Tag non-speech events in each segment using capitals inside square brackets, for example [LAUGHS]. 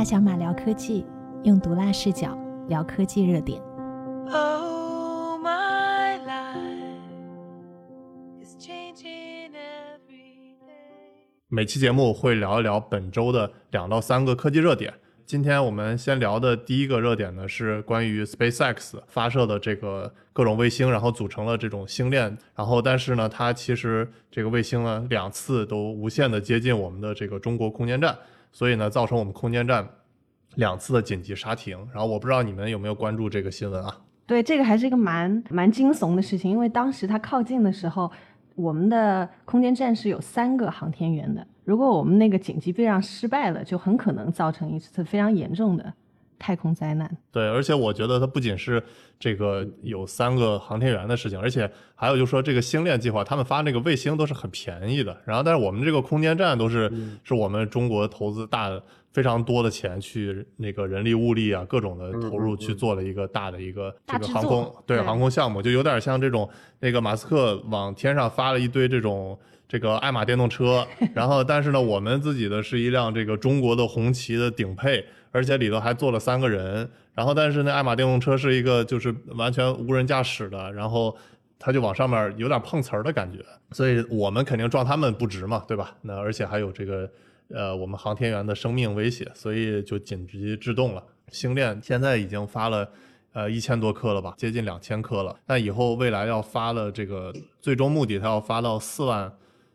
大小马聊科技，用毒辣视角聊科技热点。Oh, my life is changing every day. 每期节目会聊一聊本周的两到三个科技热点。今天我们先聊的第一个热点呢，是关于 SpaceX 发射的这个各种卫星，然后组成了这种星链。然后，但是呢，它其实这个卫星呢，两次都无限的接近我们的这个中国空间站，所以呢，造成我们空间站两次的紧急刹停。然后，我不知道你们有没有关注这个新闻啊？对，这个还是一个蛮蛮惊悚的事情，因为当时它靠近的时候，我们的空间站是有三个航天员的。如果我们那个紧急避让失败了，就很可能造成一次非常严重的太空灾难。对，而且我觉得它不仅是这个有三个航天员的事情，而且还有就是说这个星链计划，他们发那个卫星都是很便宜的。然后，但是我们这个空间站都是、是我们中国投资大非常多的钱去那个人力物力啊各种的投入去做了一个大的一个这个航空对对航空项目，就有点像这种那个马斯克往天上发了一堆这种。这个爱玛电动车，[LAUGHS] 然后但是呢，我们自己的是一辆这个中国的红旗的顶配，而且里头还坐了三个人。然后但是那爱玛电动车是一个就是完全无人驾驶的，然后它就往上面有点碰瓷儿的感觉，所以我们肯定撞他们不值嘛，对吧？那而且还有这个呃我们航天员的生命威胁，所以就紧急制动了。星链现在已经发了。呃，一千多颗了吧，接近两千颗了。那以后未来要发了，这个最终目的它要发到四万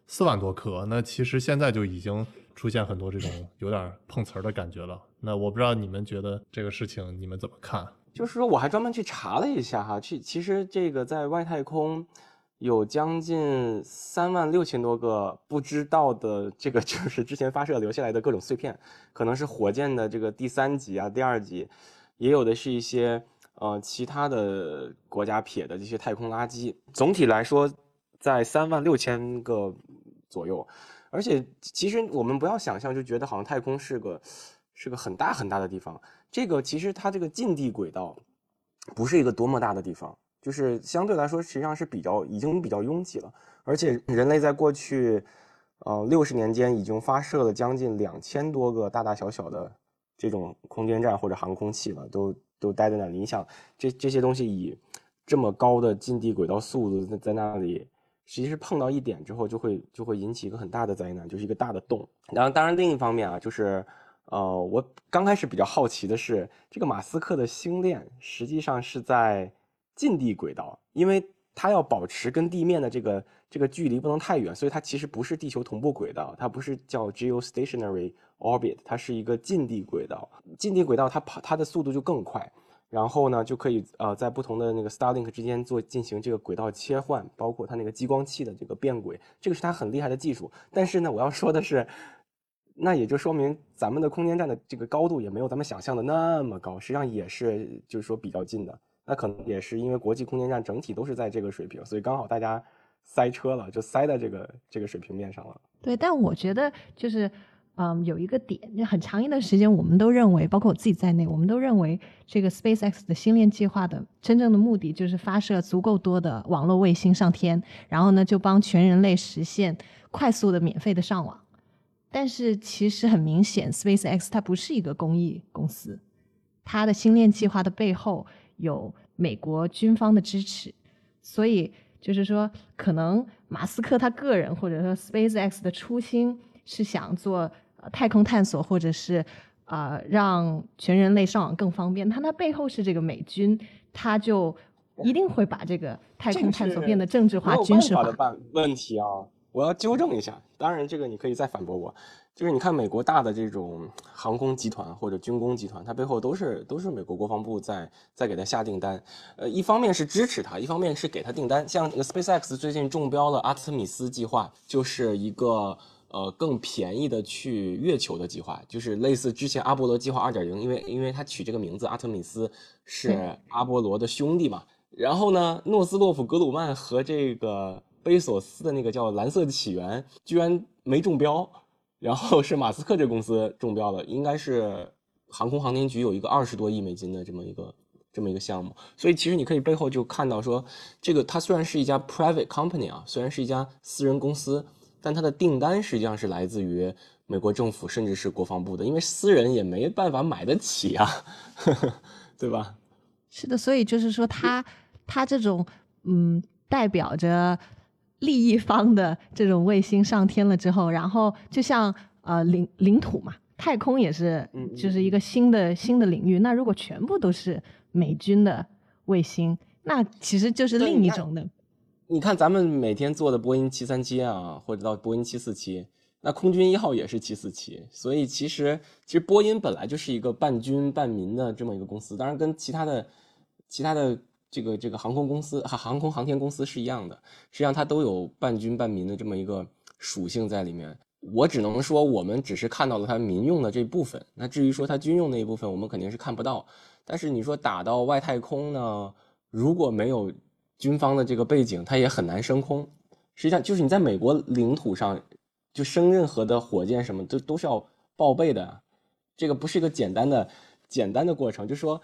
四万多颗。那其实现在就已经出现很多这种有点碰瓷儿的感觉了。那我不知道你们觉得这个事情你们怎么看？就是说，我还专门去查了一下哈，去其实这个在外太空有将近三万六千多个不知道的这个 [LAUGHS] 就是之前发射留下来的各种碎片，可能是火箭的这个第三级啊、第二级，也有的是一些呃其他的国家撇的这些太空垃圾。总体来说，在三万六千个左右，而且其实我们不要想象，就觉得好像太空是个是个很大很大的地方。这个其实它这个近地轨道不是一个多么大的地方，就是相对来说实际上是比较已经比较拥挤了。而且人类在过去呃六十年间已经发射了将近两千多个大大小小的这种空间站或者航空器了，都都待在那里。你想这这些东西以这么高的近地轨道速度在在那里。实际是碰到一点之后，就会就会引起一个很大的灾难，就是一个大的洞。然后，当然另一方面啊，就是呃，我刚开始比较好奇的是，这个马斯克的星链实际上是在近地轨道，因为它要保持跟地面的这个这个距离不能太远，所以它其实不是地球同步轨道，它不是叫 geostationary orbit，它是一个近地轨道。近地轨道它跑它的速度就更快。然后呢，就可以呃在不同的那个 Starlink 之间做进行这个轨道切换，包括它那个激光器的这个变轨，这个是它很厉害的技术。但是呢，我要说的是，那也就说明咱们的空间站的这个高度也没有咱们想象的那么高，实际上也是就是说比较近的。那可能也是因为国际空间站整体都是在这个水平，所以刚好大家塞车了，就塞在这个这个水平面上了。对，但我觉得就是。嗯，有一个点，就很长一段时间，我们都认为，包括我自己在内，我们都认为这个 SpaceX 的星链计划的真正的目的就是发射足够多的网络卫星上天，然后呢，就帮全人类实现快速的、免费的上网。但是其实很明显，SpaceX 它不是一个公益公司，它的星链计划的背后有美国军方的支持，所以就是说，可能马斯克他个人或者说 SpaceX 的初心是想做。太空探索，或者是啊、呃，让全人类上网更方便，它它背后是这个美军，他就一定会把这个太空探索变得政治化、军事化的办问题啊！我要纠正一下，当然这个你可以再反驳我，就是你看美国大的这种航空集团或者军工集团，它背后都是都是美国国防部在在给它下订单，呃，一方面是支持它，一方面是给它订单。像这个 SpaceX 最近中标了阿特米斯计划，就是一个。呃，更便宜的去月球的计划，就是类似之前阿波罗计划二点零，因为因为它取这个名字阿特米斯是阿波罗的兄弟嘛。然后呢，诺斯洛夫格鲁曼和这个贝索斯的那个叫蓝色的起源，居然没中标，然后是马斯克这公司中标了，应该是航空航天局有一个二十多亿美金的这么一个这么一个项目。所以其实你可以背后就看到说，这个它虽然是一家 private company 啊，虽然是一家私人公司。但它的订单实际上是来自于美国政府甚至是国防部的，因为私人也没办法买得起啊，[LAUGHS] 对吧？是的，所以就是说他，他这种嗯，代表着利益方的这种卫星上天了之后，然后就像呃领领土嘛，太空也是就是一个新的新的领域。那如果全部都是美军的卫星，那其实就是另一种的。你看咱们每天坐的波音七三七啊，或者到波音七四七，那空军一号也是七四七，所以其实其实波音本来就是一个半军半民的这么一个公司，当然跟其他的其他的这个这个航空公司航航空航天公司是一样的，实际上它都有半军半民的这么一个属性在里面。我只能说，我们只是看到了它民用的这部分，那至于说它军用那一部分，我们肯定是看不到。但是你说打到外太空呢，如果没有军方的这个背景，它也很难升空。实际上，就是你在美国领土上就升任何的火箭什么，都都是要报备的。这个不是一个简单的简单的过程，就是说，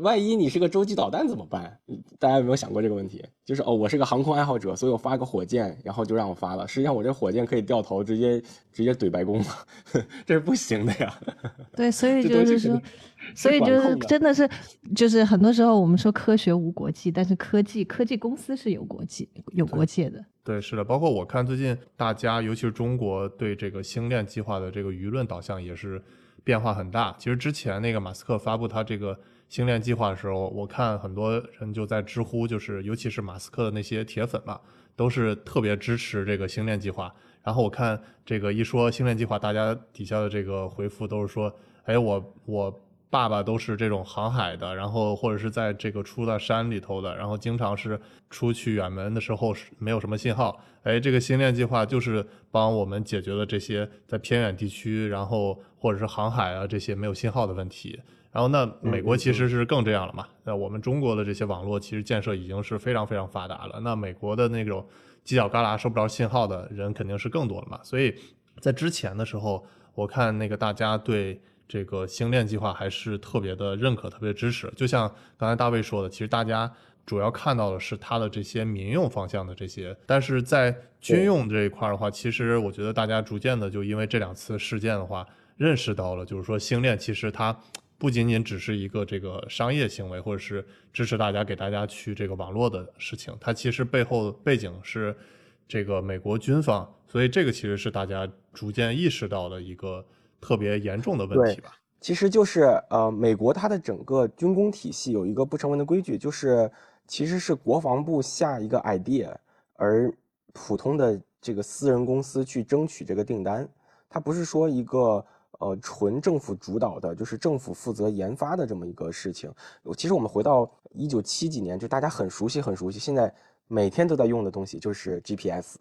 万一你是个洲际导弹怎么办？大家有没有想过这个问题？就是哦，我是个航空爱好者，所以我发个火箭，然后就让我发了。实际上，我这火箭可以掉头，直接直接怼白宫吗，[LAUGHS] 这是不行的呀。[LAUGHS] 对，所以就是说 [LAUGHS] 所以就是真的是，就是很多时候我们说科学无国际，但是科技科技公司是有国际有国界的。对，是的，包括我看最近大家，尤其是中国对这个星链计划的这个舆论导向也是变化很大。其实之前那个马斯克发布他这个星链计划的时候，我看很多人就在知乎，就是尤其是马斯克的那些铁粉嘛，都是特别支持这个星链计划。然后我看这个一说星链计划，大家底下的这个回复都是说，哎，我我爸爸都是这种航海的，然后或者是在这个出到山里头的，然后经常是出去远门的时候是没有什么信号。哎，这个星链计划就是帮我们解决了这些在偏远地区，然后或者是航海啊这些没有信号的问题。然后那美国其实是更这样了嘛？那我们中国的这些网络其实建设已经是非常非常发达了。那美国的那种犄角旮旯收不着信号的人肯定是更多了嘛。所以在之前的时候，我看那个大家对这个星链计划还是特别的认可、特别支持。就像刚才大卫说的，其实大家主要看到的是它的这些民用方向的这些，但是在军用这一块儿的话，其实我觉得大家逐渐的就因为这两次事件的话，认识到了，就是说星链其实它不仅仅只是一个这个商业行为，或者是支持大家给大家去这个网络的事情，它其实背后背景是这个美国军方，所以这个其实是大家逐渐意识到的一个特别严重的问题吧。其实就是呃，美国它的整个军工体系有一个不成文的规矩，就是其实是国防部下一个 idea，而普通的这个私人公司去争取这个订单，它不是说一个呃纯政府主导的，就是政府负责研发的这么一个事情。其实我们回到一九七几年，就大家很熟悉很熟悉，现在每天都在用的东西就是 GPS。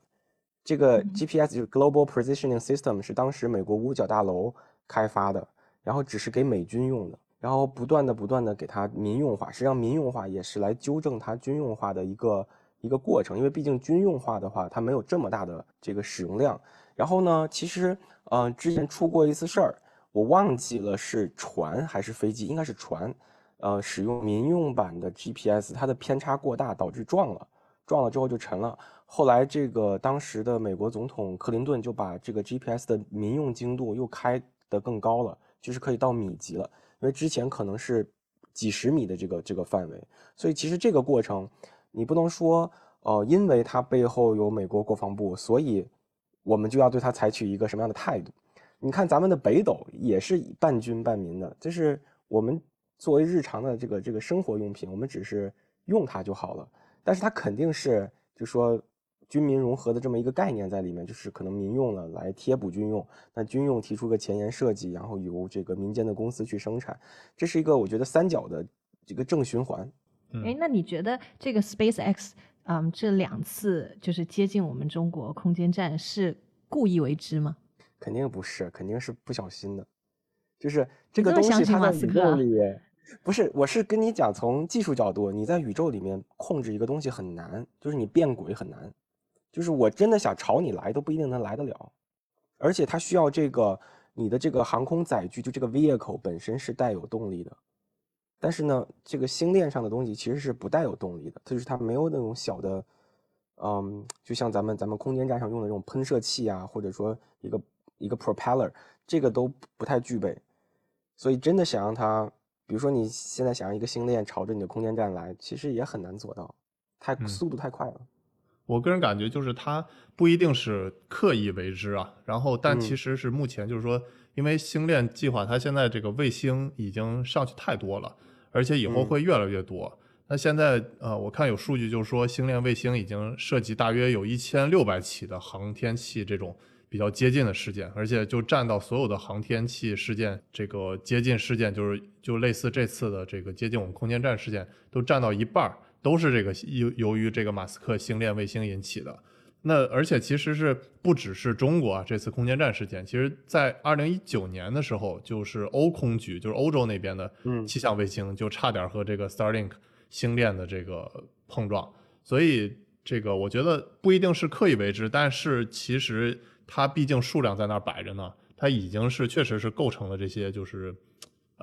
这个 GPS 就是 Global Positioning System，是当时美国五角大楼开发的。然后只是给美军用的，然后不断的不断的给它民用化，实际上民用化也是来纠正它军用化的一个一个过程，因为毕竟军用化的话，它没有这么大的这个使用量。然后呢，其实呃之前出过一次事儿，我忘记了是船还是飞机，应该是船，呃使用民用版的 GPS，它的偏差过大导致撞了，撞了之后就沉了。后来这个当时的美国总统克林顿就把这个 GPS 的民用精度又开得更高了。就是可以到米级了，因为之前可能是几十米的这个这个范围，所以其实这个过程你不能说，呃，因为它背后有美国国防部，所以我们就要对它采取一个什么样的态度？你看咱们的北斗也是半军半民的，就是我们作为日常的这个这个生活用品，我们只是用它就好了，但是它肯定是就说。军民融合的这么一个概念在里面，就是可能民用了来贴补军用，那军用提出个前沿设计，然后由这个民间的公司去生产，这是一个我觉得三角的这个正循环。哎，那你觉得这个 SpaceX，嗯，这两次就是接近我们中国空间站是故意为之吗？肯定不是，肯定是不小心的。就是这个东西它在信马斯克宇宙里，不是，我是跟你讲，从技术角度，你在宇宙里面控制一个东西很难，就是你变轨很难。就是我真的想朝你来都不一定能来得了，而且它需要这个你的这个航空载具，就这个 vehicle 本身是带有动力的，但是呢，这个星链上的东西其实是不带有动力的，它就是它没有那种小的，嗯，就像咱们咱们空间站上用的这种喷射器啊，或者说一个一个 propeller，这个都不太具备。所以真的想让它，比如说你现在想让一个星链朝着你的空间站来，其实也很难做到，太嗯速度太快了。我个人感觉就是它不一定是刻意为之啊，然后但嗯其实是目前就是说，因为星链计划它现在这个卫星已经上去太多了，而且以后嗯会越来越多。那现在呃，我看有数据就是说，星链卫星已经涉及大约有一千六百起的航天器这种比较接近的事件，而且就占到所有的航天器事件这个接近事件，就是就类似这次的这个接近我们空间站事件，都占到一半儿，都是这个由由于这个马斯克星链卫星引起的。那而且其实是不只是中国啊，这次空间站事件，其实在二零一九年的时候，就是欧空局，就是欧洲那边的嗯气象卫星，就差点和这个 Starlink 星链的这个碰撞。所以这个我觉得不一定是刻意为之，但是其实它毕竟数量在那儿摆着呢，它已经是确实是构成了这些就是。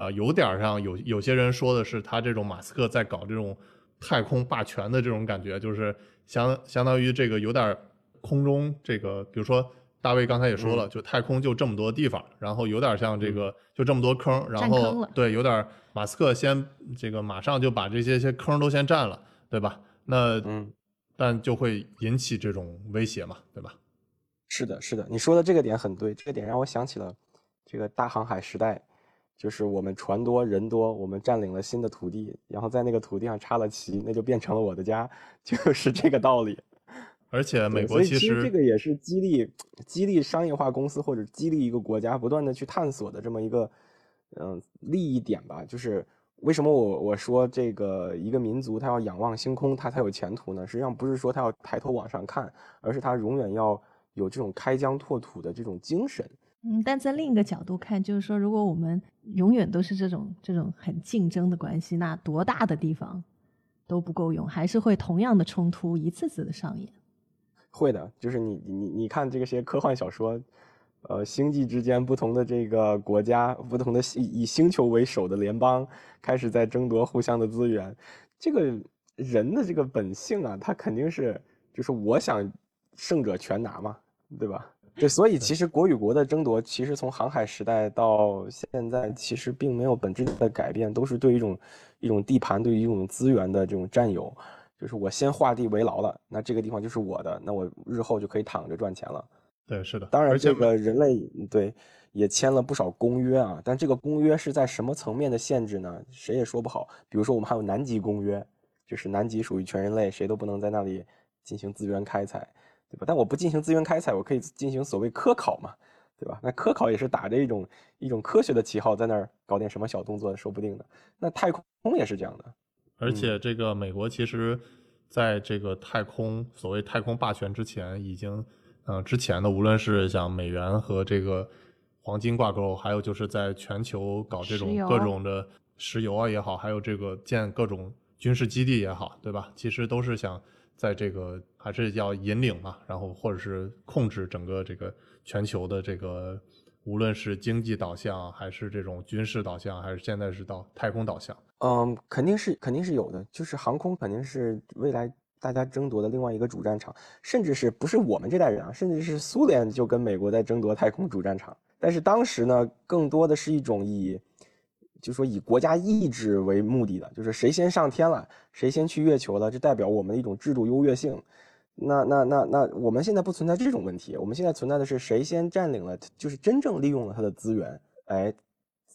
呃，有点儿像有有些人说的是，他这种马斯克在搞这种太空霸权的这种感觉，就是相相当于这个有点儿空中这个，比如说大卫刚才也说了，就太空就这么多地方，然后有点像这个就这么多坑，然后对，有点儿马斯克先这个马上就把这些些坑都先占了，对吧？那嗯，但就会引起这种威胁嘛，对吧？是的，是的，你说的这个点很对，这个点让我想起了这个大航海时代，就是我们船多人多，我们占领了新的土地，然后在那个土地上插了旗，那就变成了我的家，[LAUGHS] 就是这个道理。而且美国其实其这个也是激励激励商业化公司或者激励一个国家不断的去探索的这么一个嗯、利益点吧。就是为什么我我说这个一个民族他要仰望星空，他才有前途呢？实际上不是说他要抬头往上看，而是他永远要有这种开疆拓土的这种精神。嗯，但在另一个角度看，就是说，如果我们永远都是这种这种很竞争的关系，那多大的地方都不够用，还是会同样的冲突一次次的上演。会的，就是你你你看这个些科幻小说，呃，星际之间不同的这个国家，不同的以以星球为首的联邦开始在争夺互相的资源，这个人的这个本性啊，他肯定是就是我想胜者全拿嘛，对吧？对，所以其实国与国的争夺，其实从航海时代到现在，其实并没有本质的改变，都是对一种一种地盘、对于一种资源的这种占有。就是我先画地为牢了，那这个地方就是我的，那我日后就可以躺着赚钱了。对是的，当然，这个人类对也签了不少公约啊，但这个公约是在什么层面的限制呢？谁也说不好。比如说，我们还有南极公约，就是南极属于全人类，谁都不能在那里进行资源开采，对吧？但我不进行资源开采，我可以进行所谓科考嘛，对吧？那科考也是打着一种一种科学的旗号在那儿搞点什么小动作，说不定的。那太空也是这样的。而且这个美国其实在这个太空所谓太空霸权之前，已经呃之前的无论是像美元和这个黄金挂钩，还有就是在全球搞这种各种的石油啊也好，还有这个建各种军事基地也好，对吧？其实都是想在这个还是要引领嘛，然后或者是控制整个这个全球的这个。无论是经济导向，还是这种军事导向，还是现在是到太空导向，嗯，肯定是肯定是有的，就是航空肯定是未来大家争夺的另外一个主战场，甚至是不是我们这代人啊，甚至是苏联就跟美国在争夺太空主战场。但是当时呢，更多的是一种以，就说以国家意志为目的的，就是谁先上天了，谁先去月球了，这代表我们的一种制度优越性。那那那那，我们现在不存在这种问题，我们现在存在的是谁先占领了，就是真正利用了它的资源，哎，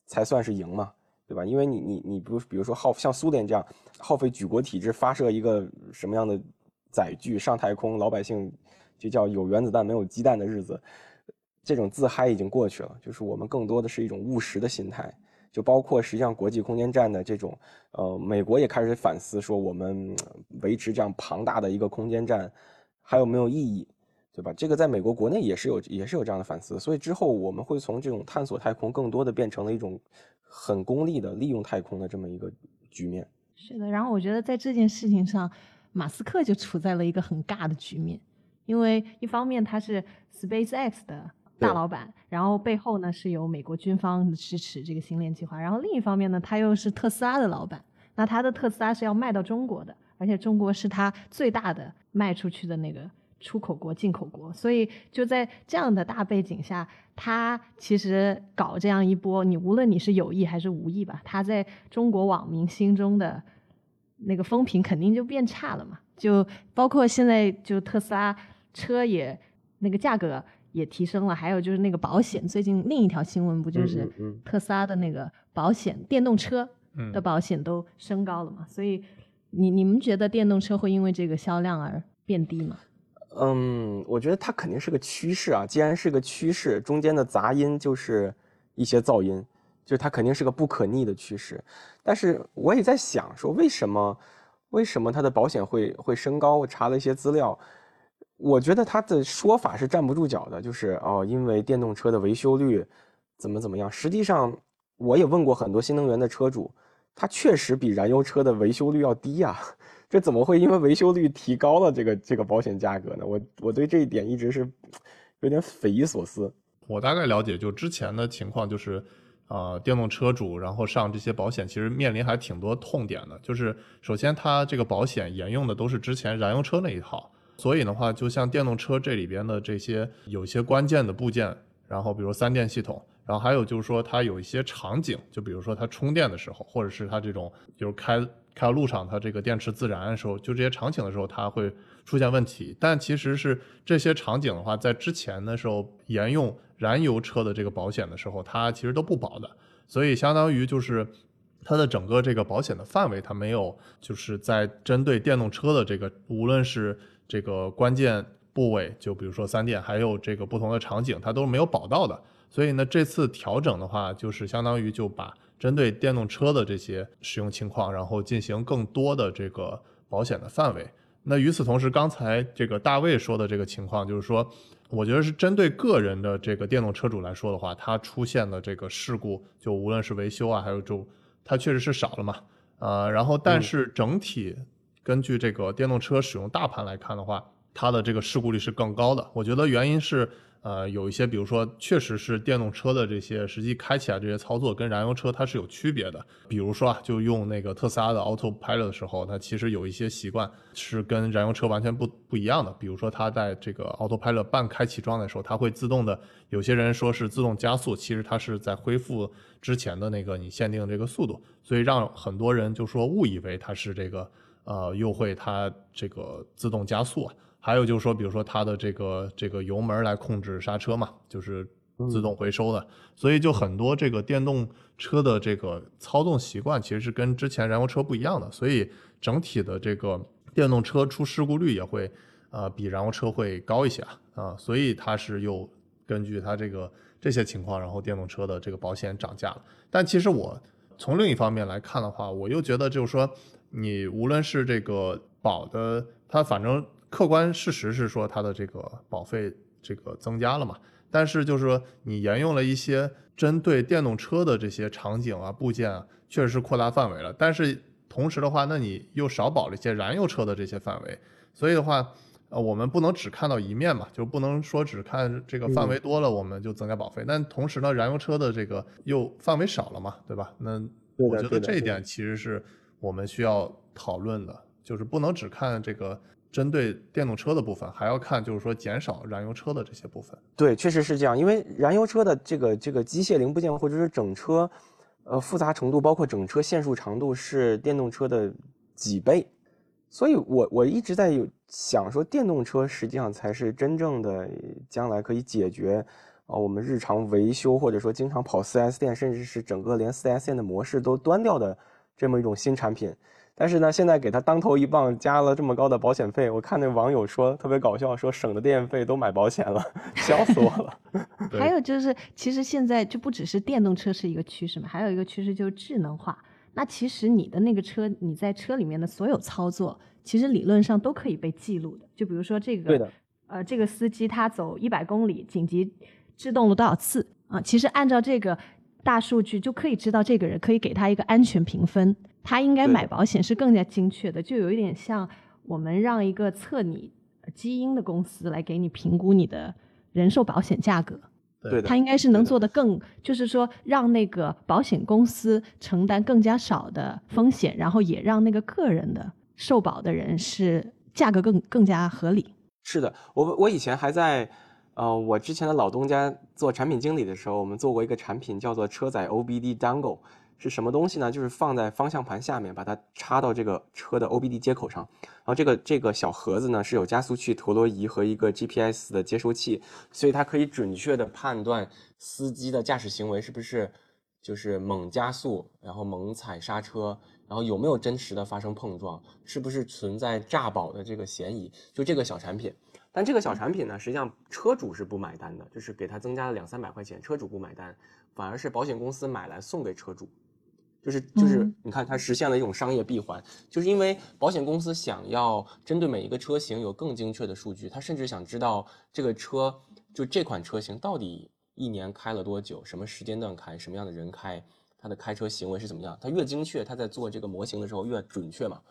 才算是赢嘛。对吧？因为你你你不比如说耗像苏联这样耗费举国体制发射一个什么样的载具上太空，老百姓就叫有原子弹没有鸡蛋的日子，这种自嗨已经过去了。就是我们更多的是一种务实的心态，就包括实际上国际空间站的这种，呃，美国也开始反思说我们维持这样庞大的一个空间站还有没有意义，对吧？这个在美国国内也是有也是有这样的反思，所以之后我们会从这种探索太空更多的变成了一种。很功利的利用太空的这么一个局面。是的，然后我觉得在这件事情上，马斯克就处在了一个很尬的局面，因为一方面他是 SpaceX 的大老板，然后背后呢是有美国军方支持这个星链计划，然后另一方面呢他又是特斯拉的老板，那他的特斯拉是要卖到中国的，而且中国是他最大的卖出去的那个出口国、进口国，所以就在这样的大背景下，他其实搞这样一波，你无论你是有意还是无意吧，他在中国网民心中的那个风评肯定就变差了嘛。就包括现在就特斯拉车也那个价格也提升了，还有就是那个保险，最近另一条新闻不就是特斯拉的那个保险，电动车嗯的保险都升高了嘛？所以你你们觉得电动车会因为这个销量而变低吗？嗯，我觉得它肯定是个趋势啊。既然是个趋势，中间的杂音就是一些噪音，就是它肯定是个不可逆的趋势。但是我也在想，说为什么为什么它的保险会会升高？我查了一些资料，我觉得他的说法是站不住脚的，就是哦，因为电动车的维修率怎么怎么样。实际上，我也问过很多新能源的车主，它确实比燃油车的维修率要低呀、[LAUGHS] 这怎么会因为维修率提高了这个这个保险价格呢？我我对这一点一直是有点匪夷所思。我大概了解，就之前的情况就是，呃，电动车主然后上这些保险，其实面临还挺多痛点的。就是首先，它这个保险沿用的都是之前燃油车那一套，所以的话，就像电动车这里边的这些有一些关键的部件，然后比如三电系统，然后还有就是说它有一些场景，就比如说它充电的时候，或者是它这种就是开开到路上，它这个电池自燃的时候，就这些场景的时候，它会出现问题。但其实是这些场景的话，在之前的时候沿用燃油车的这个保险的时候，它其实都不保的，所以相当于就是它的整个这个保险的范围，它没有就是在针对电动车的这个，无论是这个关键部位，就比如说三电，还有这个不同的场景，它都是没有保到的。所以呢，这次调整的话，就是相当于就把针对电动车的这些使用情况，然后进行更多的这个保险的范围。那与此同时，刚才这个大卫说的这个情况，就是说，我觉得是针对个人的这个电动车主来说的话，它出现的这个事故，就无论是维修啊，还有就它确实是少了嘛，呃，然后但是整体根据这个电动车使用大盘来看的话，它的这个事故率是更高的。我觉得原因是，呃，有一些，比如说，确实是电动车的这些实际开起来这些操作跟燃油车它是有区别的。比如说啊，就用那个特斯拉的 Autopilot 的时候，它其实有一些习惯是跟燃油车完全不不一样的。比如说，它在这个 Autopilot 半开启状态的时候，它会自动的，有些人说是自动加速，其实它是在恢复之前的那个你限定的这个速度，所以让很多人就说误以为它是这个呃又会它这个自动加速啊。还有就是说，比如说它的这个这个油门来控制刹车嘛，就是自动回收的，所以就很多这个电动车的这个操纵习惯其实是跟之前燃油车不一样的，所以整体的这个电动车出事故率也会呃比燃油车会高一些啊啊，所以它是又根据它这个这些情况，然后电动车的这个保险涨价了。但其实我从另一方面来看的话，我又觉得就是说，你无论是这个保的，它反正客观事实是说它的这个保费这个增加了嘛，但是就是说你沿用了一些针对电动车的这些场景啊、部件啊，确实是扩大范围了。但是同时的话，那你又少保了一些燃油车的这些范围，所以的话，呃，我们不能只看到一面嘛，就不能说只看这个范围多了我们就增加保费，但同时呢，燃油车的这个又范围少了嘛，对吧？那我觉得这一点其实是我们需要讨论的，就是不能只看这个针对电动车的部分，还要看就是说减少燃油车的这些部分。对，确实是这样，因为燃油车的这个这个机械零部件或者是整车，呃，复杂程度包括整车线束长度是电动车的几倍，所以我我一直在有想说，电动车实际上才是真正的将来可以解决啊、我们日常维修或者说经常跑 4S 店，甚至是整个连 4S 店的模式都端掉的这么一种新产品。但是呢，现在给它当头一棒，加了这么高的保险费，我看那网友说特别搞笑，说省的电费都买保险了，[LAUGHS] 笑死我了。[LAUGHS] 还有就是，其实现在就不只是电动车是一个趋势嘛，还有一个趋势就是智能化。那其实你的那个车，你在车里面的所有操作，其实理论上都可以被记录的。就比如说这个，对的，呃，这个司机他走一百公里紧急制动了多少次啊？其实按照这个大数据就可以知道这个人，可以给他一个安全评分。他应该买保险是更加精确的，就有一点像我们让一个测你基因的公司来给你评估你的人寿保险价格。对的它应该是能做的更，就是说让那个保险公司承担更加少的风险，然后也让那个个人的受保的人是价格更更加合理。是的，我我以前还在，呃，我之前的老东家做产品经理的时候，我们做过一个产品叫做车载 OBD Dangle，是什么东西呢？就是放在方向盘下面，把它插到这个车的 OBD 接口上，然后这个这个小盒子呢是有加速器、陀螺仪和一个 GPS 的接收器，所以它可以准确的判断司机的驾驶行为是不是就是猛加速，然后猛踩刹车，然后有没有真实的发生碰撞，是不是存在诈保的这个嫌疑？就这个小产品，但这个小产品呢，实际上车主是不买单的，就是给他增加了两三百块钱，车主不买单，反而是保险公司买来送给车主。就是就是嗯，你看它实现了一种商业闭环，就是因为保险公司想要针对每一个车型有更精确的数据，他甚至想知道这个车就这款车型到底一年开了多久，什么时间段开，什么样的人开，他的开车行为是怎么样，它越精确，它在做这个模型的时候越准确嘛。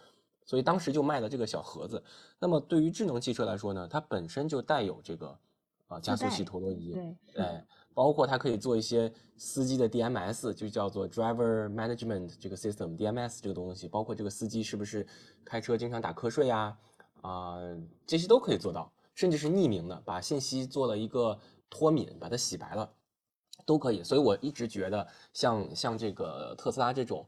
所以当时就卖了这个小盒子。那么对于智能汽车来说呢，它本身就带有这个啊、加速器、陀螺仪，对，哎，包括它可以做一些司机的 DMS，就叫做 Driver Management 这个 system DMS 这个东西，包括这个司机是不是开车经常打瞌睡呀，啊、这些都可以做到，甚至是匿名的，把信息做了一个脱敏，把它洗白了，都可以。所以我一直觉得像像这个特斯拉这种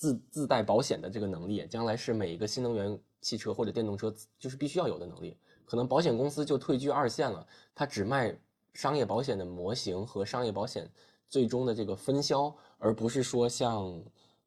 自自带保险的这个能力，将来是每一个新能源汽车或者电动车就是必须要有的能力。可能保险公司就退居二线了，它只卖商业保险的模型和商业保险最终的这个分销，而不是说像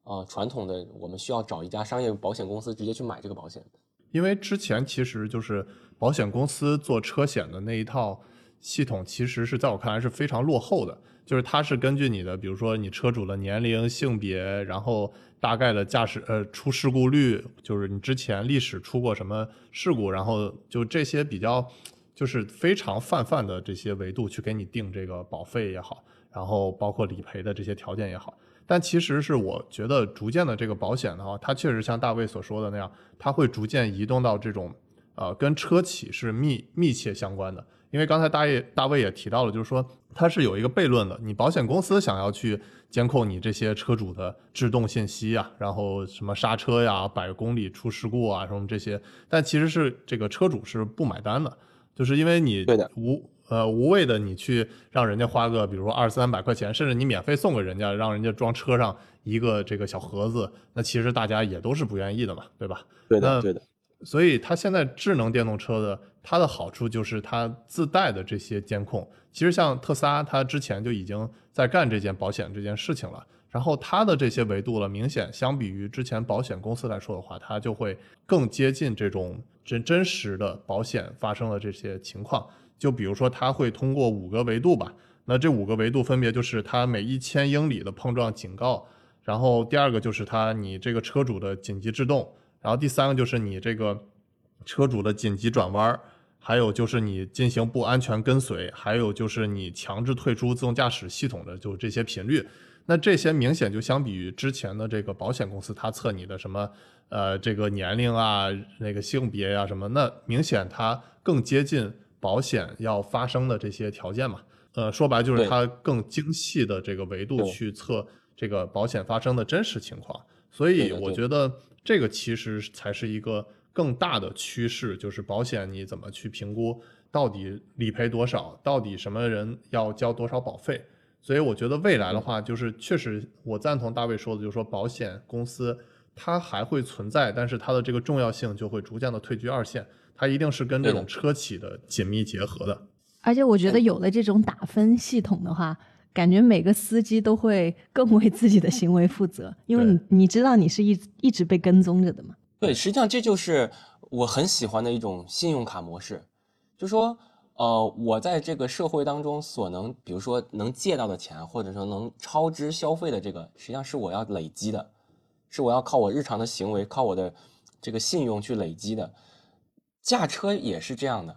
呃传统的我们需要找一家商业保险公司直接去买这个保险。因为之前其实就是保险公司做车险的那一套系统，其实是在我看来是非常落后的。就是它是根据你的，比如说你车主的年龄、性别，然后大概的驾驶呃出事故率，就是你之前历史出过什么事故，然后就这些比较就是非常泛泛的这些维度去给你定这个保费也好，然后包括理赔的这些条件也好。但其实是我觉得逐渐的这个保险的话，它确实像大卫所说的那样，它会逐渐移动到这种呃跟车企是密密切相关的。因为刚才大卫大卫也提到了，就是说它是有一个悖论的，你保险公司想要去监控你这些车主的制动信息啊，然后什么刹车呀、百公里出事故啊什么这些，但其实是这个车主是不买单的，就是因为你无呃无谓的你去让人家花个比如说二三百块钱，甚至你免费送给人家，让人家装车上一个这个小盒子，那其实大家也都是不愿意的嘛，对吧？那对的，对的，所以它现在智能电动车的它的好处就是它自带的这些监控。其实像特斯拉，它之前就已经在干这件保险这件事情了。然后它的这些维度了，明显相比于之前保险公司来说的话，它就会更接近这种真真实的保险发生的这些情况。就比如说，它会通过五个维度吧，那这五个维度分别就是它每一千英里的碰撞警告，然后第二个就是它你这个车主的紧急制动，然后第三个就是你这个车主的紧急转弯儿，还有就是你进行不安全跟随，还有就是你强制退出自动驾驶系统的就这些频率。那这些明显就相比于之前的这个保险公司，它测你的什么呃这个年龄啊、那个性别呀、什么，那明显它更接近保险要发生的这些条件嘛。呃，说白了就是它更精细的这个维度去测这个保险发生的真实情况。所以我觉得这个其实才是一个更大的趋势，就是保险你怎么去评估到底理赔多少，到底什么人要交多少保费。所以我觉得未来的话，就是确实我赞同大卫说的，就是说保险公司它还会存在，但是它的这个重要性就会逐渐的退居二线，它一定是跟这种车企的紧密结合的。而且我觉得有了这种打分系统的话，感觉每个司机都会更为自己的行为负责，因为你你知道你是一一直被跟踪着的嘛。对，实际上这就是我很喜欢的一种信用卡模式，就说，呃，我在这个社会当中所能，比如说能借到的钱，或者说能超支消费的这个，实际上是我要累积的，是我要靠我日常的行为，靠我的这个信用去累积的。驾车也是这样的，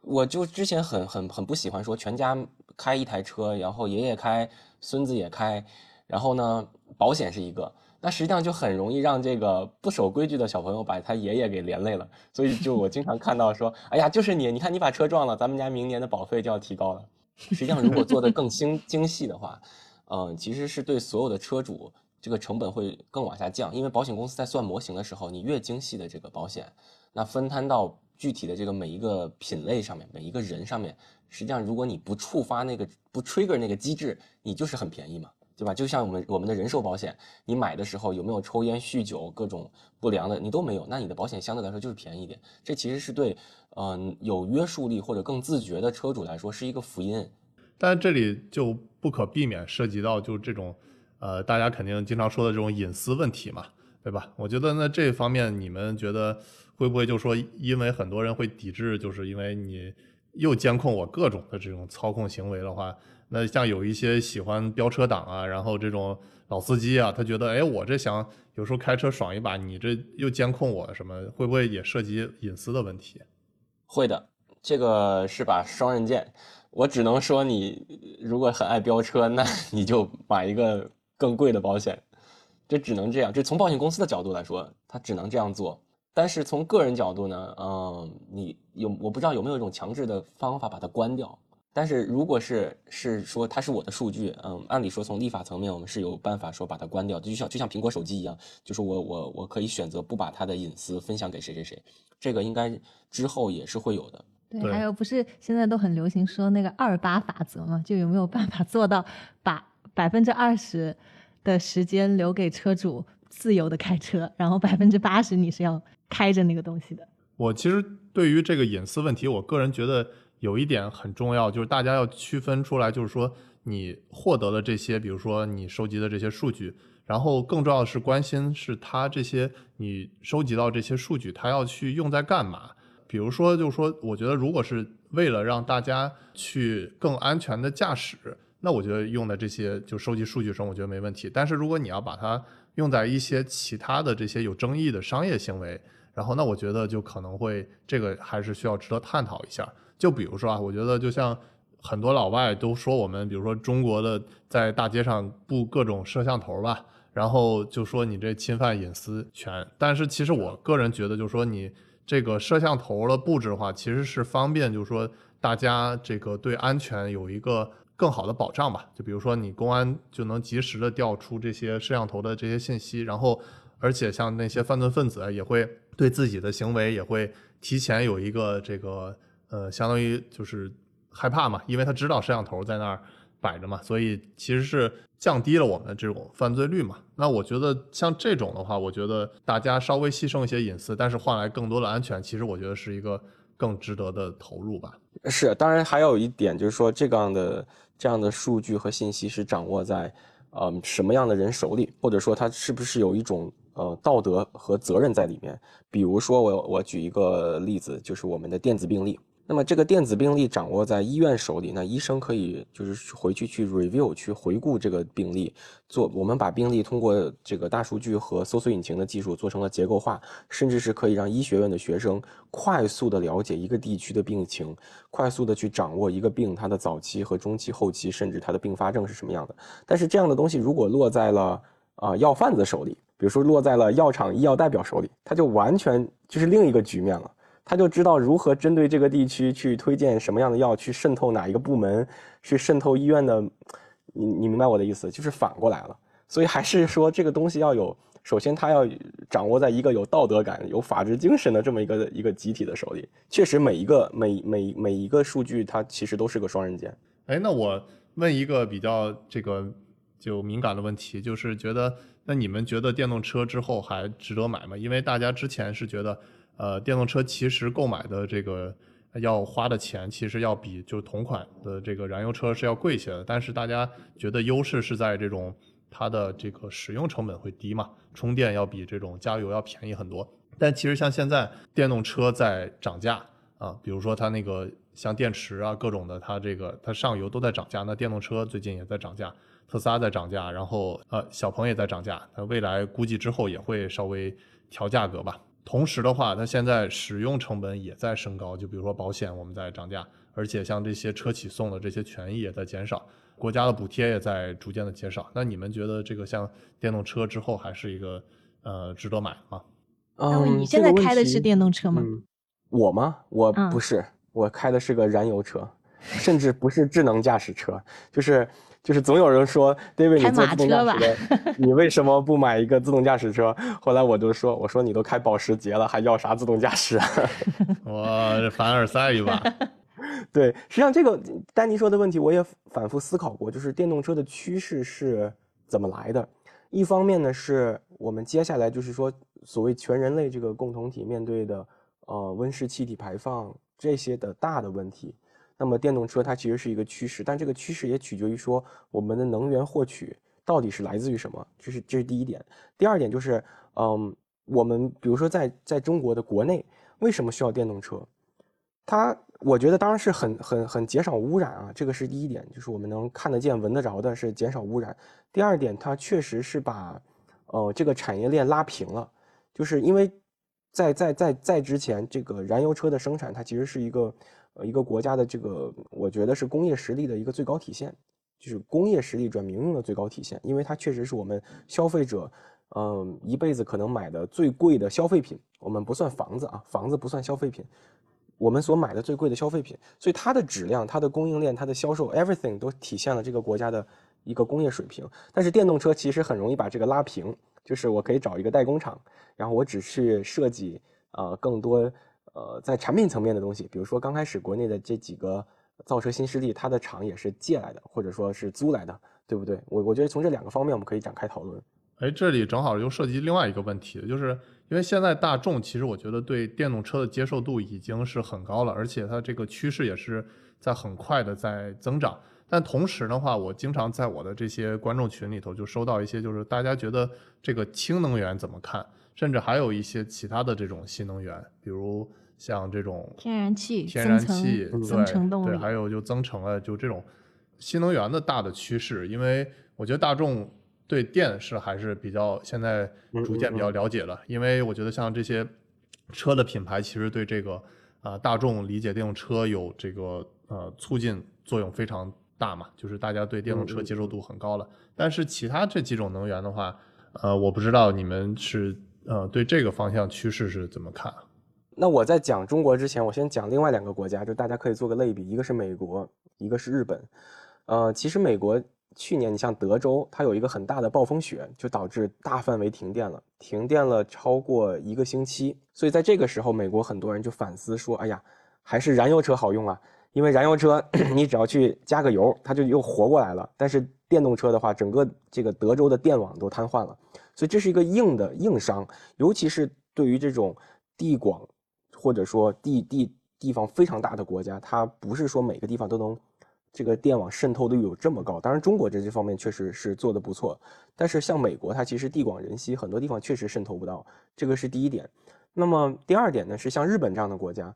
我就之前很很很不喜欢说全家开一台车，然后爷爷开，孙子也开，然后呢，保险是一个。那实际上就很容易让这个不守规矩的小朋友把他爷爷给连累了，所以就我经常看到说，哎呀，就是你，你看你把车撞了，咱们家明年的保费就要提高了。实际上，如果做得更精 [LAUGHS] 精细的话，嗯、其实是对所有的车主这个成本会更往下降，因为保险公司在算模型的时候，你越精细的这个保险，那分摊到具体的这个每一个品类上面，每一个人上面，实际上如果你不触发那个不 trigger 那个机制，你就是很便宜嘛，对吧？就像我们我们的人寿保险，你买的时候有没有抽烟、酗酒各种不良的，你都没有，那你的保险相对来说就是便宜一点。这其实是对嗯、有约束力或者更自觉的车主来说是一个福音。但这里就不可避免涉及到就这种，呃，大家肯定经常说的这种隐私问题嘛，对吧？我觉得那这方面你们觉得会不会就说，因为很多人会抵制，就是因为你又监控我各种的这种操控行为的话，那像有一些喜欢飙车党啊，然后这种老司机啊，他觉得，哎，我这想有时候开车爽一把，你这又监控我什么，会不会也涉及隐私的问题？会的，这个是把双刃剑。我只能说，你如果很爱飙车，那你就买一个更贵的保险。这只能这样。这从保险公司的角度来说，他只能这样做。但是从个人角度呢，嗯，你有我不知道有没有一种强制的方法把它关掉。但是如果是是说它是我的数据，嗯，按理说从立法层面我们是有办法说把它关掉，就像就像苹果手机一样，就是我我我可以选择不把它的隐私分享给谁谁谁，这个应该之后也是会有的。对，还有不是现在都很流行说那个二八法则嘛？就有没有办法做到把百分之二十的时间留给车主自由的开车，然后百分之八十你是要开着那个东西的？[LAUGHS] 我其实对于这个隐私问题，我个人觉得有一点很重要，就是大家要区分出来，就是说你获得了这些，比如说你收集的这些数据，然后更重要的是关心是它这些你收集到这些数据，它要去用在干嘛？比如说，就是说，我觉得如果是为了让大家去更安全的驾驶，那我觉得用的这些就收集数据上，我觉得没问题。但是如果你要把它用在一些其他的这些有争议的商业行为，然后那我觉得就可能会这个还是需要值得探讨一下。就比如说啊，我觉得就像很多老外都说我们，比如说中国的在大街上布各种摄像头吧，然后就说你这侵犯隐私权。但是其实我个人觉得，就是说你这个摄像头的布置的话，其实是方便，就是说大家这个对安全有一个更好的保障吧。就比如说你公安就能及时的调出这些摄像头的这些信息，然后而且像那些犯罪分子也会对自己的行为也会提前有一个这个呃，相当于就是害怕嘛，因为他知道摄像头在那儿摆着嘛，所以其实是降低了我们的这种犯罪率嘛。那我觉得像这种的话，我觉得大家稍微牺牲一些隐私，但是换来更多的安全，其实我觉得是一个更值得的投入吧。是，当然还有一点就是说，这样的这样的数据和信息是掌握在，嗯、什么样的人手里，或者说他是不是有一种呃道德和责任在里面。比如说我我举一个例子，就是我们的电子病历。那么这个电子病历掌握在医院手里，那医生可以就是回去去 review 去回顾这个病历，做我们把病历通过这个大数据和搜索引擎的技术做成了结构化，甚至是可以让医学院的学生快速的了解一个地区的病情，快速的去掌握一个病它的早期和中期、后期，甚至它的并发症是什么样的。但是这样的东西如果落在了啊、药贩子手里，比如说落在了药厂医药代表手里，它就完全就是另一个局面了。他就知道如何针对这个地区去推荐什么样的药，去渗透哪一个部门，去渗透医院的，你你明白我的意思？就是反过来了。所以还是说这个东西要有，首先他要掌握在一个有道德感、有法治精神的这么一个一个集体的手里。确实，每一个每每每一个数据，它其实都是个双刃剑。哎，那我问一个比较这个就敏感的问题，就是觉得那你们觉得电动车之后还值得买吗？因为大家之前是觉得，呃，电动车其实购买的这个要花的钱，其实要比就是同款的这个燃油车是要贵一些的。但是大家觉得优势是在这种它的这个使用成本会低嘛，充电要比这种加油要便宜很多。但其实像现在电动车在涨价啊，比如说它那个像电池啊各种的，它这个它上游都在涨价，那电动车最近也在涨价，特斯拉在涨价，然后呃小鹏也在涨价，那未来估计之后也会稍微调价格吧。同时的话，它现在使用成本也在升高，就比如说保险我们在涨价，而且像这些车企送的这些权益也在减少，国家的补贴也在逐渐的减少。那你们觉得这个像电动车之后还是一个呃值得买吗？嗯，你现在开的是电动车吗？嗯，我吗？我嗯不是，我开的是个燃油车。甚至不是智能驾驶车，就是就是总有人说，David 你开做自动驾驶的，你为什么不买一个自动驾驶车？后来我就说，我说你都开保时捷了，还要啥自动驾驶啊？[LAUGHS] 我凡尔赛一把，对，实际上这个丹尼说的问题，我也反复思考过，就是电动车的趋势是怎么来的？一方面呢，是我们接下来就是说所谓全人类这个共同体面对的呃温室气体排放这些的大的问题。那么电动车它其实是一个趋势，但这个趋势也取决于说我们的能源获取到底是来自于什么，这是这是第一点。第二点就是，嗯，我们比如说在在中国的国内，为什么需要电动车？它我觉得当然是很很很减少污染啊，这个是第一点，就是我们能看得见、闻得着的，是减少污染。第二点，它确实是把呃这个产业链拉平了，就是因为在在在在之前，这个燃油车的生产，它其实是一个呃一个国家的这个，我觉得是工业实力的一个最高体现，就是工业实力转民用的最高体现，因为它确实是我们消费者。嗯，一辈子可能买的最贵的消费品，我们不算房子啊，房子不算消费品，我们所买的最贵的消费品，所以它的质量、它的供应链、它的销售，everything 都体现了这个国家的一个工业水平。但是电动车其实很容易把这个拉平，就是我可以找一个代工厂，然后我只是设计呃更多呃在产品层面的东西，比如说刚开始国内的这几个造车新势力，它的厂也是借来的，或者说是租来的，对不对？我我觉得从这两个方面我们可以展开讨论。哎，这里正好又涉及另外一个问题，就是因为现在大众其实我觉得对电动车的接受度已经是很高了，而且它这个趋势也是在很快的在增长。但同时的话，我经常在我的这些观众群里头就收到一些，就是大家觉得这个氢能源怎么看，甚至还有一些其他的这种新能源，比如像这种天然气、天然气，增对对，程动力，还有就增程了，就这种新能源的大的趋势。因为我觉得大众对电是还是比较现在逐渐比较了解了，因为我觉得像这些车的品牌，其实对这个啊、大众理解电动车有这个呃促进作用非常大嘛，就是大家对电动车接受度很高了。但是其他这几种能源的话，呃，我不知道你们是呃对这个方向趋势是怎么看啊？那我在讲中国之前，我先讲另外两个国家，就大家可以做个类比，一个是美国，一个是日本。呃，其实美国去年你像德州，它有一个很大的暴风雪，就导致大范围停电了，停电了超过一个星期。所以在这个时候，美国很多人就反思说：“哎呀，还是燃油车好用啊，因为燃油车 [CLEARS THROAT] 你只要去加个油，它就又活过来了。但是电动车的话，整个这个德州的电网都瘫痪了，所以这是一个硬的硬伤，尤其是对于这种地广或者说地地地方非常大的国家，它不是说每个地方都能这个电网渗透率有这么高。当然，中国在这方面确实是做的不错，但是像美国，它其实地广人稀，很多地方确实渗透不到，这个是第一点。那么第二点呢，是像日本这样的国家，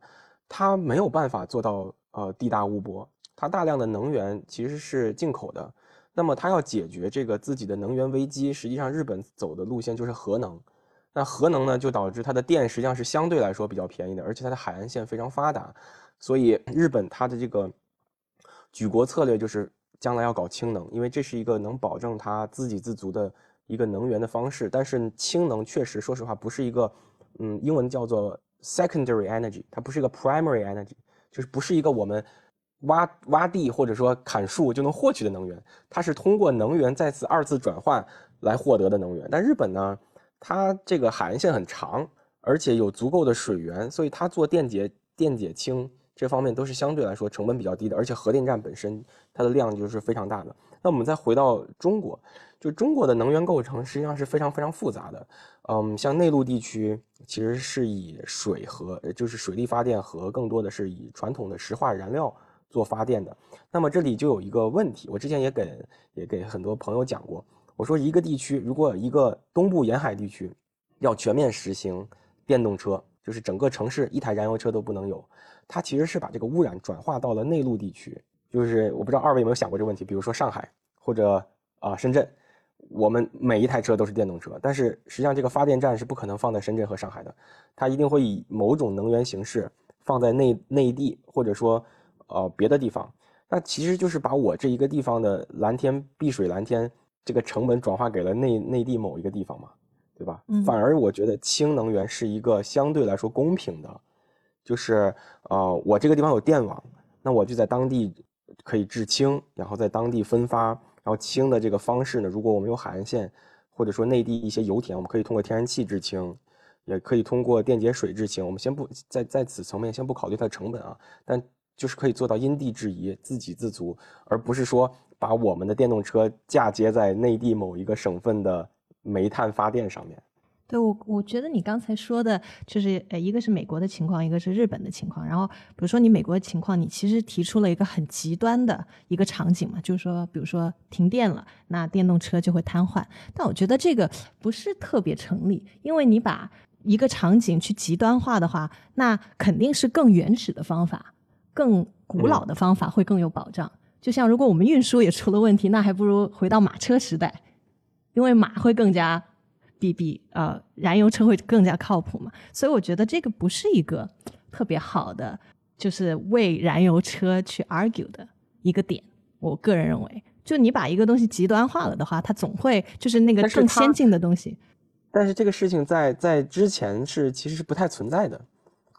它没有办法做到呃地大物博，它大量的能源其实是进口的。那么它要解决这个自己的能源危机，实际上日本走的路线就是核能。那核能呢，就导致它的电实际上是相对来说比较便宜的，而且它的海岸线非常发达，所以日本它的这个举国策略就是将来要搞氢能，因为这是一个能保证它自给自足的一个能源的方式。但是氢能确实，说实话，不是一个，嗯，英文叫做 secondary energy，它不是一个 primary energy，就是不是一个我们挖挖地或者说砍树就能获取的能源，它是通过能源再次二次转换来获得的能源。但日本呢，它这个海岸线很长，而且有足够的水源，所以它做电解电解氢这方面都是相对来说成本比较低的，而且核电站本身它的量就是非常大的。那我们再回到中国，就中国的能源构成实际上是非常非常复杂的。嗯，像内陆地区其实是以水和就是水力发电和更多的是以传统的石化燃料做发电的。那么这里就有一个问题，我之前也给也给很多朋友讲过，我说一个地区如果一个东部沿海地区要全面实行电动车，就是整个城市一台燃油车都不能有，它其实是把这个污染转化到了内陆地区。就是我不知道二位有没有想过这个问题，比如说上海或者啊、深圳，我们每一台车都是电动车，但是实际上这个发电站是不可能放在深圳和上海的，它一定会以某种能源形式放在内内地或者说呃别的地方。那其实就是把我这一个地方的蓝天碧水蓝天这个成本转化给了内内地某一个地方嘛，对吧？嗯反而我觉得氢能源是一个相对来说公平的，就是呃我这个地方有电网，那我就在当地可以制氢，然后在当地分发，然后氢的这个方式呢，如果我们有海岸线，或者说内地一些油田，我们可以通过天然气制氢，也可以通过电解水制氢。我们先不在在此层面先不考虑它的成本啊，但就是可以做到因地制宜、自给自足，而不是说把我们的电动车嫁接在内地某一个省份的煤炭发电上面。对我，我觉得你刚才说的就是，呃，一个是美国的情况，一个是日本的情况。然后，比如说你美国的情况，你其实提出了一个很极端的一个场景嘛，就是说，比如说停电了，那电动车就会瘫痪。但我觉得这个不是特别成立，因为你把一个场景去极端化的话，那肯定是更原始的方法、更古老的方法会更有保障。就像如果我们运输也出了问题，那还不如回到马车时代，因为马会更加。比比呃燃油车会更加靠谱嘛，所以我觉得这个不是一个特别好的，就是为燃油车去 argue 的一个点。我个人认为，就你把一个东西极端化了的话，它总会就是那个更先进的东西。但是这个事情在在之前是其实是不太存在的，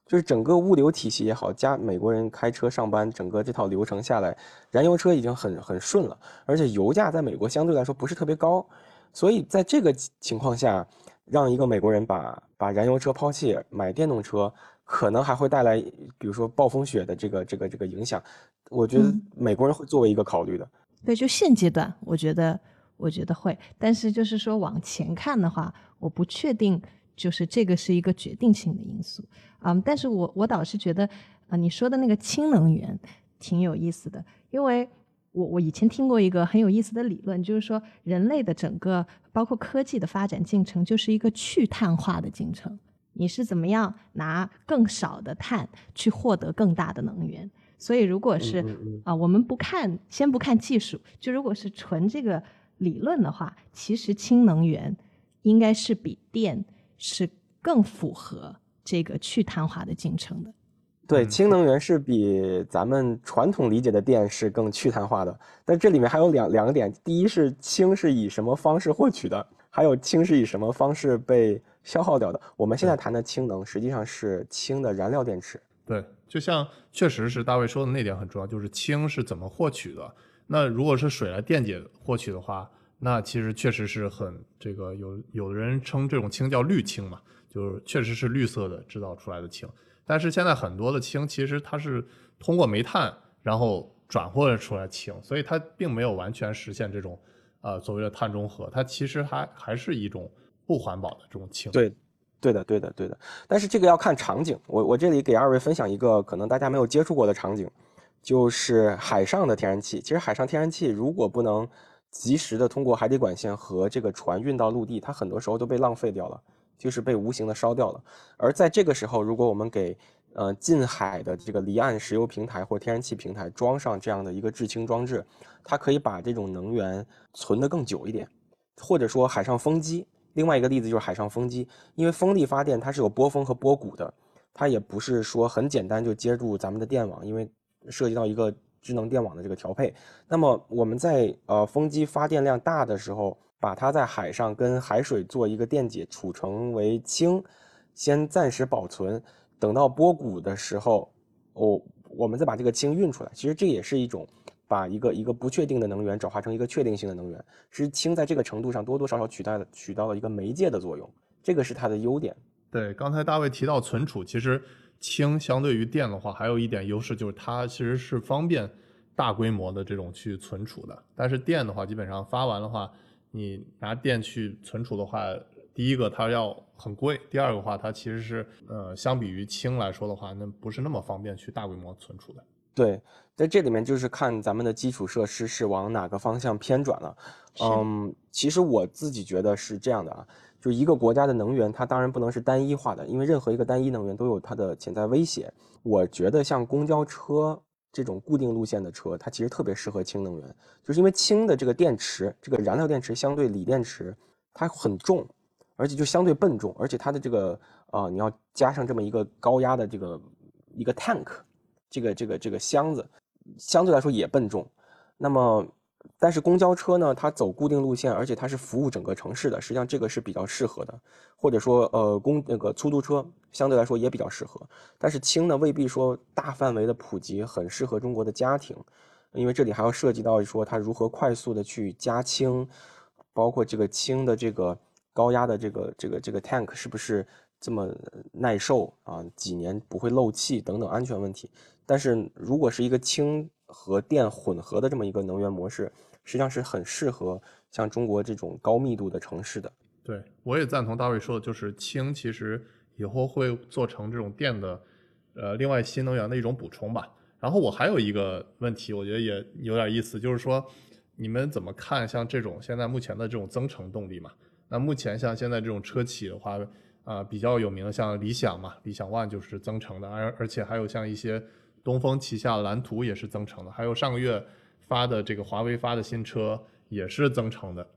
就是整个物流体系也好，加美国人开车上班，整个这套流程下来，燃油车已经很很顺了，而且油价在美国相对来说不是特别高，所以在这个情情况下，让一个美国人把把燃油车抛弃买电动车，可能还会带来比如说暴风雪的这个这个这个影响，我觉得嗯美国人会作为一个考虑的。对，就现阶段，我觉得我觉得会，但是就是说往前看的话，我不确定，就是这个是一个决定性的因素。嗯，但是我我倒是觉得，啊、你说的那个氢能源挺有意思的，因为我我以前听过一个很有意思的理论，就是说人类的整个包括科技的发展进程，就是一个去碳化的进程。你是怎么样拿更少的碳去获得更大的能源？所以如果是啊，我们不看，先不看技术，就如果是纯这个理论的话，其实氢能源应该是比电是更符合这个去碳化的进程的。对，嗯氢能源是比咱们传统理解的电是更去碳化的，但这里面还有两两个点，第一是氢是以什么方式获取的，还有氢是以什么方式被消耗掉的。我们现在谈的氢能实际上是氢的燃料电池。对，就像确实是大卫说的那点很重要，就是氢是怎么获取的。那如果是水来电解获取的话，那其实确实是很这个有有人称这种氢叫绿氢嘛，就是确实是绿色的制造出来的氢。但是现在很多的氢其实它是通过煤炭然后转化出来氢，所以它并没有完全实现这种呃所谓的碳中和，它其实还还是一种不环保的这种氢。对，对的，对的，对的。但是这个要看场景，我我这里给二位分享一个可能大家没有接触过的场景，就是海上的天然气。其实海上天然气如果不能及时的通过海底管线和这个船运到陆地，它很多时候都被浪费掉了，就是被无形的烧掉了。而在这个时候，如果我们给呃近海的这个离岸石油平台或天然气平台装上这样的一个制氢装置，它可以把这种能源存得更久一点，或者说海上风机。另外一个例子就是海上风机，因为风力发电它是有波峰和波谷的，它也不是说很简单就接入咱们的电网，因为涉及到一个智能电网的这个调配。那么我们在呃风机发电量大的时候，把它在海上跟海水做一个电解，储成为氢，先暂时保存，等到波谷的时候，哦，我们再把这个氢运出来。其实这也是一种把一个一个不确定的能源转化成一个确定性的能源。其实氢在这个程度上多多少少取代了起到了一个媒介的作用，这个是它的优点。对，刚才大卫提到存储，其实氢相对于电的话，还有一点优势就是它其实是方便大规模的这种去存储的。但是电的话，基本上发完的话，你拿电去存储的话，第一个它要很贵，第二个话它其实是呃相比于氢来说的话，那不是那么方便去大规模存储的。对，在这里面就是看咱们的基础设施是往哪个方向偏转了。嗯，其实我自己觉得是这样的啊，就一个国家的能源，它当然不能是单一化的，因为任何一个单一能源都有它的潜在威胁。我觉得像公交车这种固定路线的车，它其实特别适合氢能源，就是因为氢的这个电池，这个燃料电池相对锂电池，它很重，而且就相对笨重，而且它的这个啊、你要加上这么一个高压的这个一个 tank，这个这个这个箱子相对来说也笨重。那么但是公交车呢，它走固定路线，而且它是服务整个城市的，实际上这个是比较适合的。或者说，呃，公那个出租车相对来说也比较适合。但是氢呢，未必说大范围的普及很适合中国的家庭，因为这里还要涉及到说它如何快速的去加氢，包括这个氢的这个高压的这个这个这个 tank 是不是这么耐受啊？几年不会漏气等等安全问题。但是如果是一个氢和电混合的这么一个能源模式，实际上是很适合像中国这种高密度的城市的。对，我也赞同大卫说的，就是氢其实以后会做成这种电的，呃，另外新能源的一种补充吧。然后我还有一个问题，我觉得也有点意思，就是说你们怎么看像这种现在目前的这种增程动力嘛？那目前像现在这种车企的话，啊、比较有名的像理想嘛，理想 ONE 就是增程的，而而且还有像一些东风旗下蓝图也是增程的，还有上个月发的这个华为发的新车也是增程的。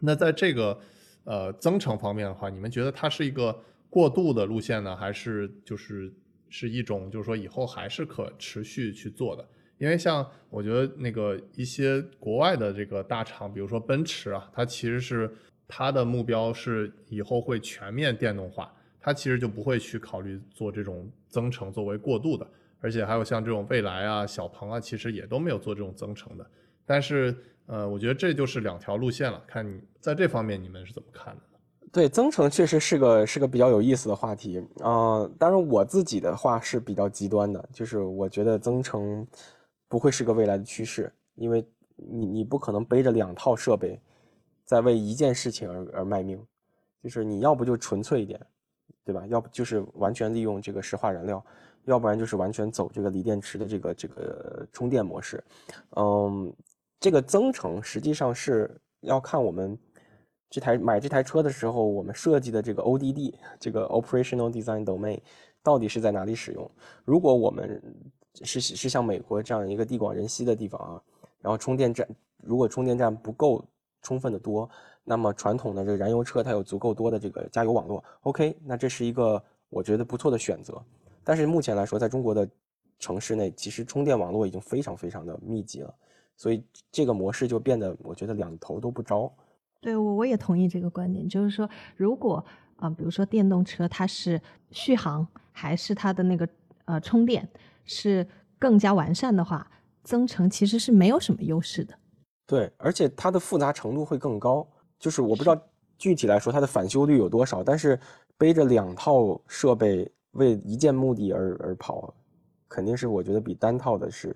那在这个呃增程方面的话，你们觉得它是一个过渡的路线呢，还是就是是一种就是说以后还是可持续去做的？因为像我觉得那个一些国外的这个大厂，比如说奔驰啊，它其实是它的目标是以后会全面电动化，它其实就不会去考虑做这种增程作为过渡的。而且还有像这种蔚来啊、小鹏啊，其实也都没有做这种增程的。但是呃，我觉得这就是两条路线了，看你在这方面你们是怎么看的？对，增程确实是个是个比较有意思的话题啊、当然，我自己的话是比较极端的，就是我觉得增程不会是个未来的趋势，因为你你不可能背着两套设备，在为一件事情而而卖命，就是你要不就纯粹一点，对吧？要不就是完全利用这个石化燃料，要不然就是完全走这个锂电池的这个这个充电模式。嗯，这个增程实际上是要看我们这台买这台车的时候，我们设计的这个 ODD 这个 Operational Design Domain 到底是在哪里使用？如果我们是是像美国这样一个地广人稀的地方啊，然后充电站如果充电站不够充分的多，那么传统的这个燃油车它有足够多的这个加油网络，OK，那这是一个我觉得不错的选择。但是目前来说，在中国的城市内，其实充电网络已经非常非常的密集了，所以这个模式就变得我觉得两头都不招。对我我也同意这个观点，就是说，如果啊、比如说电动车它是续航还是它的那个呃充电是更加完善的话，增程其实是没有什么优势的。对，而且它的复杂程度会更高。就是我不知道具体来说它的返修率有多少，但是背着两套设备为一件目的而而跑，肯定是我觉得比单套的是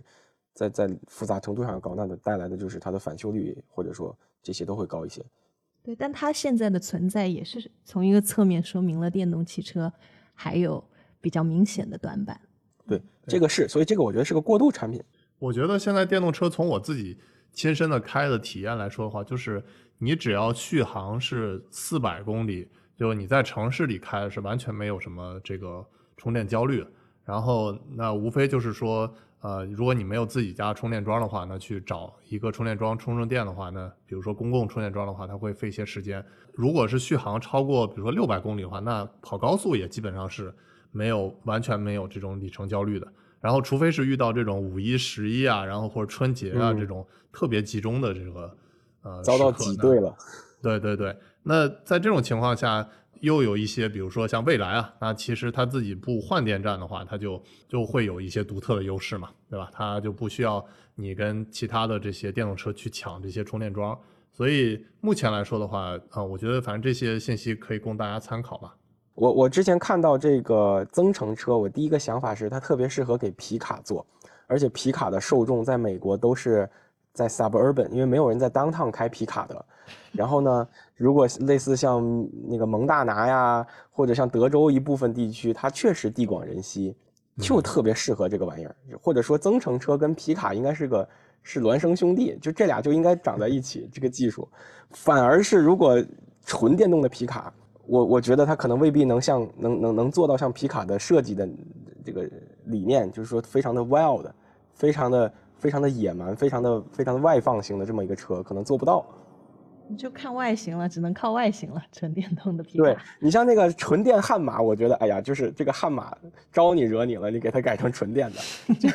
在在复杂程度上高，那的带来的就是它的返修率或者说这些都会高一些。对，但它现在的存在也是从一个侧面说明了电动汽车还有比较明显的短板。对，这个是，所以这个我觉得是个过渡产品。我觉得现在电动车从我自己亲身的开的体验来说的话，就是你只要续航是四百公里，就你在城市里开是完全没有什么这个充电焦虑。然后那无非就是说，呃，如果你没有自己家充电桩的话，那去找一个充电桩充充电的话，那比如说公共充电桩的话，它会费一些时间。如果是续航超过比如说六百公里的话，那跑高速也基本上是没有完全没有这种里程焦虑的。然后，除非是遇到这种五一、十一啊，然后或者春节啊、嗯这种特别集中的这个呃遭到挤兑了。对对对，那在这种情况下，又有一些，比如说像蔚来啊，那其实它自己不换电站的话，它就就会有一些独特的优势嘛，对吧？它就不需要你跟其他的这些电动车去抢这些充电桩。所以目前来说的话，啊、我觉得反正这些信息可以供大家参考吧。我我之前看到这个增程车，我第一个想法是它特别适合给皮卡做，而且皮卡的受众在美国都是在 suburban，因为没有人在 downtown 开皮卡的。然后呢，如果类似像那个蒙大拿呀，或者像德州一部分地区，它确实地广人稀，就特别适合这个玩意儿。或者说增程车跟皮卡应该是个是孪生兄弟，就这俩就应该长在一起。这个技术，反而是如果纯电动的皮卡，我我觉得它可能未必能像能能能做到像皮卡的设计的这个理念，就是说非常的 wild，非常的非常的野蛮，非常的非常的外放型的这么一个车，可能做不到。你就看外形了，只能靠外形了。纯电动的皮对，你像那个纯电悍马，我觉得哎呀，就是这个悍马招你惹你了，你给它改成纯电的，就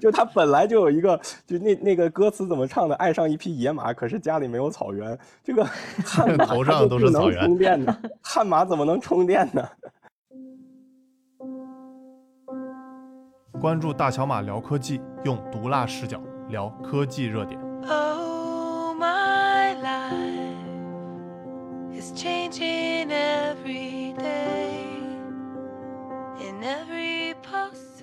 [LAUGHS] 就它本来就有一个，就那那个歌词怎么唱的？爱上一匹野马，可是家里没有草原。这个悍马 [LAUGHS] 头上都是草原充电的，[LAUGHS] 悍马怎么能充电呢？关注大小马聊科技，用毒辣视角聊科技热点。life is changing every day in every possible